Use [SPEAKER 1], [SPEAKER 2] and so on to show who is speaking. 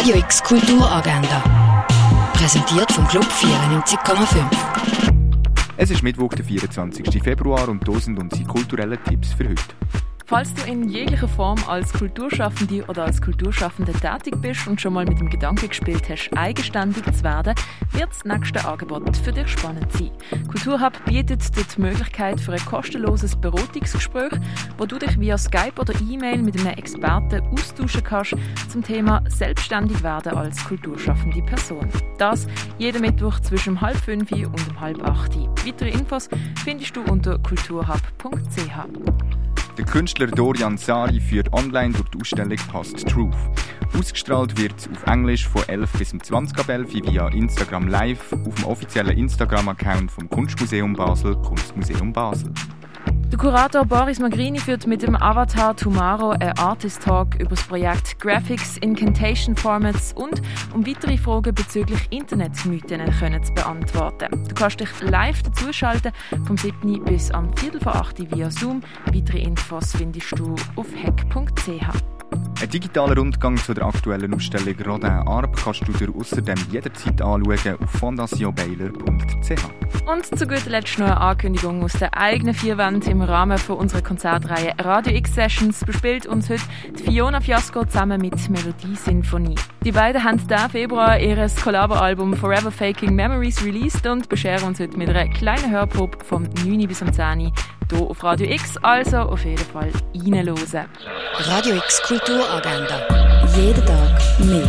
[SPEAKER 1] Radio X Kulturagenda. Präsentiert vom Club 94,5.
[SPEAKER 2] Es ist Mittwoch, der 24. Februar und hier sind unsere kulturellen Tipps für heute.
[SPEAKER 3] Falls du in jeglicher Form als Kulturschaffende oder als Kulturschaffende tätig bist und schon mal mit dem Gedanken gespielt hast, eigenständig zu werden, wird das nächste Angebot für dich spannend sein. Kulturhub bietet dir die Möglichkeit für ein kostenloses Beratungsgespräch, wo du dich via Skype oder E-Mail mit einem Experten austauschen kannst zum Thema Selbstständig werden als kulturschaffende Person. Das jeden Mittwoch zwischen halb fünf und halb acht. Weitere Infos findest du unter kulturhub.ch.
[SPEAKER 2] Der Künstler Dorian Sari führt online durch die Ausstellung Past Truth. Ausgestrahlt wird auf Englisch von 11 bis 20 ab 11 via Instagram Live auf dem offiziellen Instagram-Account vom Kunstmuseum Basel, Kunstmuseum Basel.
[SPEAKER 3] Kurator Boris Magrini führt mit dem Avatar Tomorrow einen Artist Talk über das Projekt Graphics, Incantation Formats und um weitere Fragen bezüglich Internetmythen zu beantworten. Du kannst dich live dazuschalten vom 7. bis am Viertel vor 8 via Zoom. Weitere Infos findest du auf hack.ch.
[SPEAKER 2] Ein digitaler Rundgang zu der aktuellen Ausstellung Rodin Arp kannst du dir außerdem jederzeit anschauen auf fondationbaylor.ch.
[SPEAKER 3] Und zu guter Letzt noch eine Ankündigung aus der eigenen vier Wand im Rahmen von unserer Konzertreihe Radio X Sessions bespielt uns heute die Fiona Fiasco zusammen mit Melodie Sinfonie. Die beiden haben diesen Februar ihr Kollaboralbum Forever Faking Memories released und bescheren uns heute mit einer kleinen Hörprobe vom 9 bis um 10 hier auf Radio X, also auf jeden Fall reinhören.
[SPEAKER 1] Radio X Kulturagenda. Jeden Tag mehr.